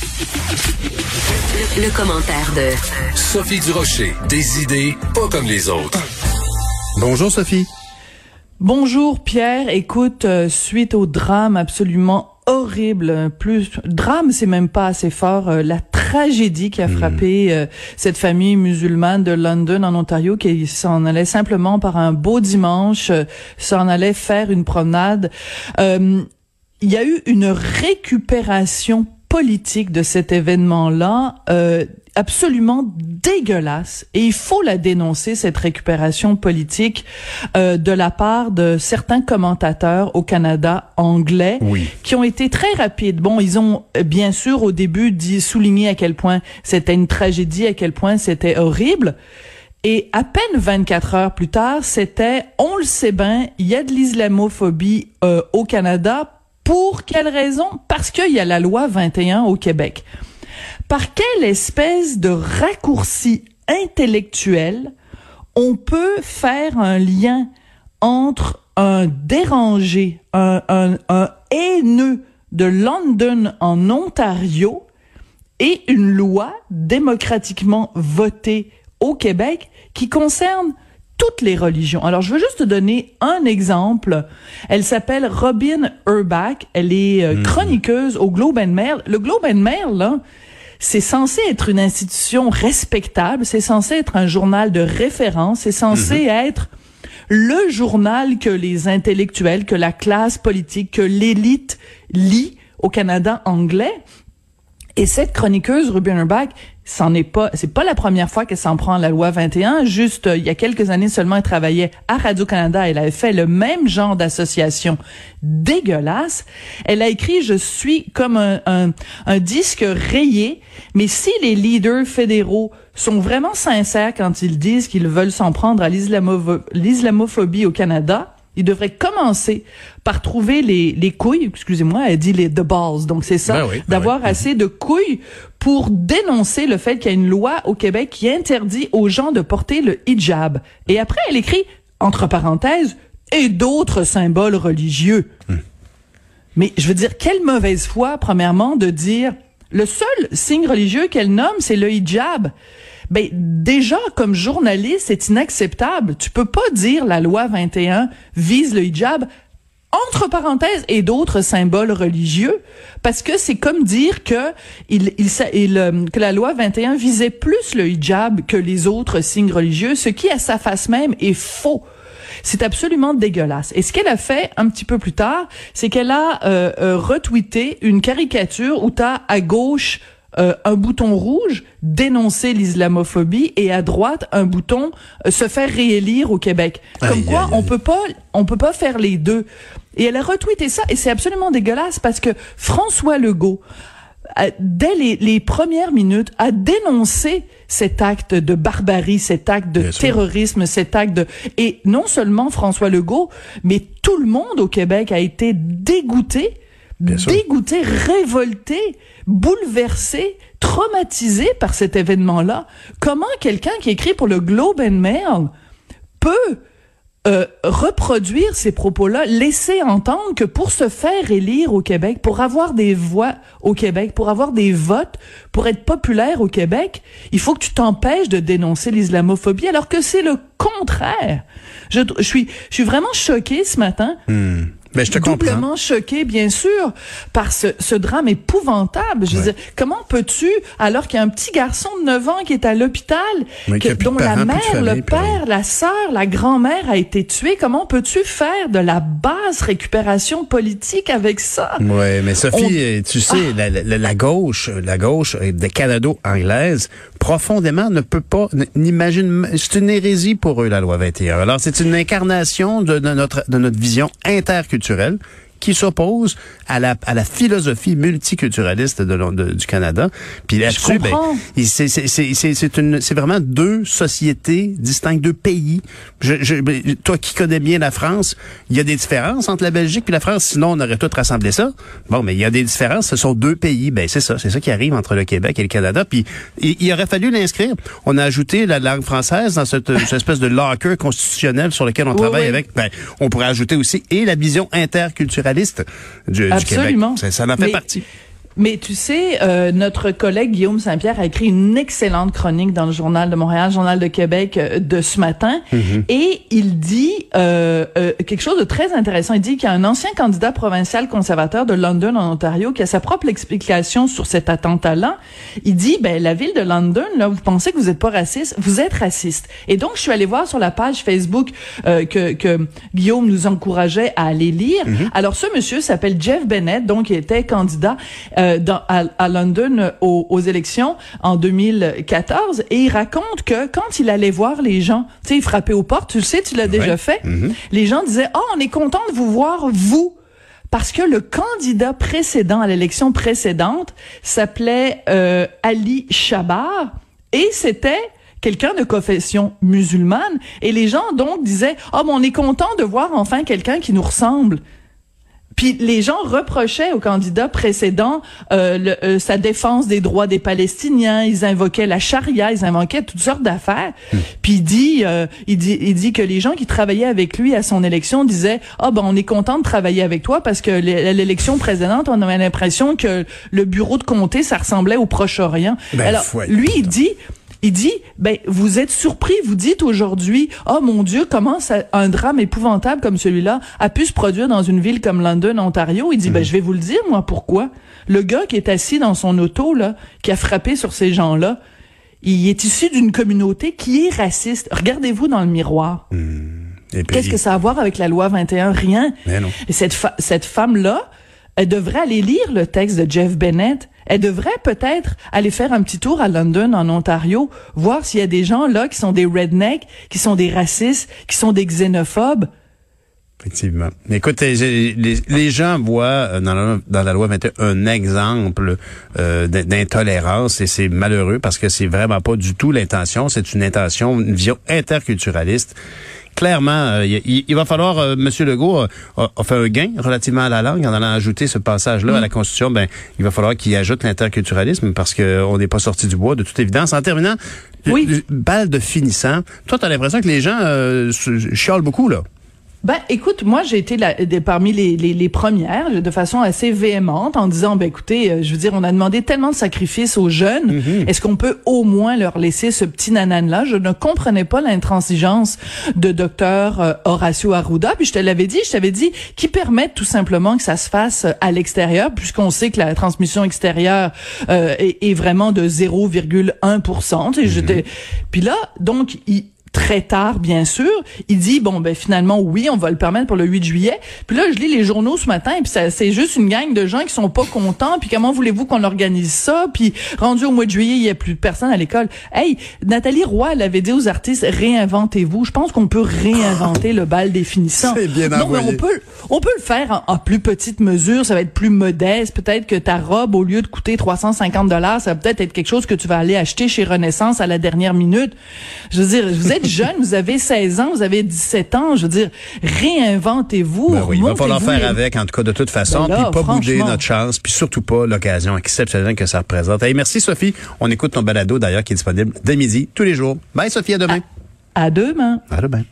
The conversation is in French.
Le, le commentaire de Sophie Durocher. Des idées pas comme les autres. Bonjour Sophie. Bonjour Pierre, écoute, euh, suite au drame absolument horrible, plus drame c'est même pas assez fort, euh, la tragédie qui a frappé euh, cette famille musulmane de London en Ontario qui s'en allait simplement par un beau dimanche, s'en allait faire une promenade. il y a eu une récupération politique de cet événement-là euh, absolument dégueulasse et il faut la dénoncer cette récupération politique euh, de la part de certains commentateurs au Canada anglais qui ont été très rapides. Bon, ils ont euh, bien sûr au début dit souligné à quel point c'était une tragédie, à quel point c'était horrible. Et à peine 24 heures plus tard, c'était, on le sait bien, il y a de l'islamophobie euh, au Canada pour quelle raison? Parce qu'il y a la loi 21 au Québec. Par quelle espèce de raccourci intellectuel on peut faire un lien entre un dérangé, un, un, un haineux de London en Ontario et une loi démocratiquement votée au Québec qui concerne toutes les religions. Alors, je veux juste te donner un exemple. Elle s'appelle Robin Urbach. Elle est euh, mhm. chroniqueuse au Globe and Mail. Le Globe and Mail, là, c'est censé être une institution respectable. C'est censé être un journal de référence. C'est censé mhm. être le journal que les intellectuels, que la classe politique, que l'élite lit au Canada anglais. Et cette chroniqueuse, Robin Urbach, c'en est pas, c'est pas la première fois qu'elle s'en prend à la loi 21. Juste, euh, il y a quelques années seulement, elle travaillait à Radio-Canada. Elle avait fait le même genre d'association dégueulasse. Elle a écrit, je suis comme un, un, un disque rayé, mais si les leaders fédéraux sont vraiment sincères quand ils disent qu'ils veulent s'en prendre à l'islamophobie au Canada, il devrait commencer par trouver les, les couilles, excusez-moi, elle dit les the balls, donc c'est ça, ben ben d'avoir assez de couilles pour dénoncer le fait qu'il y a une loi au Québec qui interdit aux gens de porter le hijab. Et après, elle écrit, entre parenthèses, et d'autres symboles religieux. Hmm. Mais je veux dire, quelle mauvaise foi, premièrement, de dire le seul signe religieux qu'elle nomme, c'est le hijab ben déjà comme journaliste, c'est inacceptable. Tu peux pas dire la loi 21 vise le hijab entre parenthèses et d'autres symboles religieux parce que c'est comme dire que il, il, euh, que la loi 21 visait plus le hijab que les autres signes religieux, ce qui à sa face même est faux. C'est absolument dégueulasse. Et ce qu'elle a fait un petit peu plus tard, c'est qu'elle a euh, euh, retweeté une caricature où tu as à gauche euh, un bouton rouge, dénoncer l'islamophobie, et à droite un bouton euh, se faire réélire au Québec. Comme quoi, on peut pas, on peut pas faire les deux. Et elle a retweeté ça, et c'est absolument dégueulasse parce que François Legault, euh, dès les, les, premières minutes, a dénoncé cet acte de barbarie, cet acte de terrorisme, cet acte de... Et non seulement François Legault, mais tout le monde au Québec a été dégoûté dégoûté, révolté, bouleversé, traumatisé par cet événement-là. Comment quelqu'un qui écrit pour le Globe and Mail peut euh, reproduire ces propos-là, laisser entendre que pour se faire élire au Québec, pour avoir des voix au Québec, pour avoir des votes, pour être populaire au Québec, il faut que tu t'empêches de dénoncer l'islamophobie, alors que c'est le contraire. Je, je, suis, je suis vraiment choqué ce matin. Hmm. Ben, je te doublement choqué, bien sûr, par ce, ce drame épouvantable. Je veux dire, comment peux-tu, alors qu'il y a un petit garçon de 9 ans qui est à l'hôpital, dont la mère, le père, la sœur, la grand-mère a été tuée, comment peux-tu faire de la basse récupération politique avec ça? Oui, mais Sophie, tu sais, ah. la, la, la, gauche, la gauche des Canado-anglaise, profondément ne peut pas, n'imagine, c'est une hérésie pour eux, la loi 21. Alors, c'est une incarnation de, de, notre, de notre vision interculturelle culturelle qui s'oppose à la, à la philosophie multiculturaliste de, de- du Canada. Puis là-dessus, ben, c'est c'est- c'est- c'est- c'est une- c'est vraiment deux sociétés distinctes, deux pays. Je, je, ben, toi qui connais bien la France, il y a des différences entre la Belgique et la France, sinon on aurait tout rassemblé ça. Bon, mais il y a des différences, ce sont deux pays. Ben c'est ça, c'est ça qui arrive entre le Québec et le Canada. Puis il, il aurait fallu l'inscrire. On a ajouté la langue française dans cette, cette espèce de locker constitutionnel sur lequel on Oui, travaille oui. avec. Ben, on pourrait ajouter aussi et la vision interculturaliste du, du Absolument. Québec. Ça, ça en fait Mais- partie. Mais tu sais, euh, notre collègue Guillaume Saint-Pierre a écrit une excellente chronique dans le Journal de Montréal, Journal de Québec euh, de ce matin, Mm-hmm. et il dit euh, euh, quelque chose de très intéressant. Il dit qu'il y a un ancien candidat provincial conservateur de London en Ontario qui a sa propre explication sur cet attentat-là. Il dit, ben la ville de London, là, vous pensez que vous êtes pas raciste, vous êtes raciste. Et donc je suis allée voir sur la page Facebook euh, que, que Guillaume nous encourageait à aller lire. Alors ce monsieur s'appelle Jeff Bennett, donc il était candidat euh, dans, à, à London euh, aux, aux élections en 2014 et il raconte que quand il allait voir les gens, tu sais, il frappait aux portes, tu le sais, tu l'as déjà fait, les gens disaient « Oh, on est content de vous voir, vous !» Parce que le candidat précédent à l'élection précédente s'appelait euh, Ali Shabar et c'était quelqu'un de confession musulmane et les gens donc disaient « Oh, mais on est content de voir enfin quelqu'un qui nous ressemble !» Puis les gens reprochaient au candidat précédent euh, le- euh, sa défense des droits des Palestiniens. Ils invoquaient la charia, ils invoquaient toutes sortes d'affaires. Puis il dit, euh, il dit, il dit que les gens qui travaillaient avec lui à son élection disaient, ah ben on est content de travailler avec toi parce que l'élection précédente, on avait l'impression que le bureau de comté ça ressemblait au Proche-Orient. Ben, Alors lui il dit. Il dit, ben, vous êtes surpris, vous dites aujourd'hui, oh mon Dieu, comment ça, un drame épouvantable comme celui-là a pu se produire dans une ville comme London, Ontario. Il dit, ben, je vais vous le dire, moi, pourquoi. Le gars qui est assis dans son auto, là, qui a frappé sur ces gens-là, il est issu d'une communauté qui est raciste. Regardez-vous dans le miroir. Puis- Qu'est-ce que ça a à voir avec la loi 21? Rien. Mais non. Et cette, fa- cette femme-là, elle devrait aller lire le texte de Jeff Bennett. Elle devrait peut-être aller faire un petit tour à London, en Ontario, voir s'il y a des gens là qui sont des rednecks, qui sont des racistes, qui sont des xénophobes. Effectivement. Écoute, les, les- les gens voient euh, dans la, loi 21 un exemple euh, d'in- d'intolérance et c'est malheureux parce que c'est vraiment pas du tout l'intention. C'est une intention, une vision interculturaliste. Clairement, euh, il, il- il va falloir, euh, Monsieur Legault a, a- a fait un gain relativement à la langue en allant ajouter ce passage-là à la Constitution. Ben, il va falloir qu'il ajoute l'interculturalisme parce que on n'est pas sorti du bois de toute évidence. En terminant, Oui. euh, balle de finissant. Toi, tu as l'impression que les gens euh, chialent beaucoup là. Ben, écoute, moi, j'ai été la- des- parmi les, les, les premières, de façon assez véhémente, en disant, ben, écoutez, euh, je veux dire, on a demandé tellement de sacrifices aux jeunes, est-ce qu'on peut au moins leur laisser ce petit nanan-là? Je ne comprenais pas l'intransigeance de docteur euh, Horacio Arruda, puis je te l'avais dit, je t'avais dit, qui permettent tout simplement que ça se fasse euh, à l'extérieur, puisqu'on sait que la transmission extérieure euh, est, est vraiment de 0,1%. Tu sais, j'étais- Puis là, donc, il très tard, bien sûr. Il dit, bon, ben finalement, oui, on va le permettre pour le 8 juillet. Puis là, je lis les journaux ce matin, et puis c'est juste une gang de gens qui sont pas contents. Puis comment voulez-vous qu'on organise ça? Puis rendu au mois de juillet, il y a plus de personnes à l'école. Hey, Nathalie Roy, elle avait dit aux artistes, réinventez-vous. Je pense qu'on peut réinventer le bal des finissants. C'est bien Non, mais envoyé. on peut, on peut le faire en, en plus petite mesure. Ça va être plus modeste. Peut-être que ta robe, au lieu de coûter 350 dollars, ça va peut-être être quelque chose que tu vas aller acheter chez Renaissance à la dernière minute. Je veux dire, vous êtes jeune, vous avez 16 ans, vous avez 17 ans. Je veux dire, réinventez-vous. Ben oui, il va falloir faire avec, en tout cas, de toute façon, Ben là, puis pas bouder notre chance, puis surtout pas l'occasion exceptionnelle que ça représente. Hey, merci Sophie. On écoute ton balado d'ailleurs qui est disponible dès midi, tous les jours. Bye Sophie, à demain. À demain. À demain.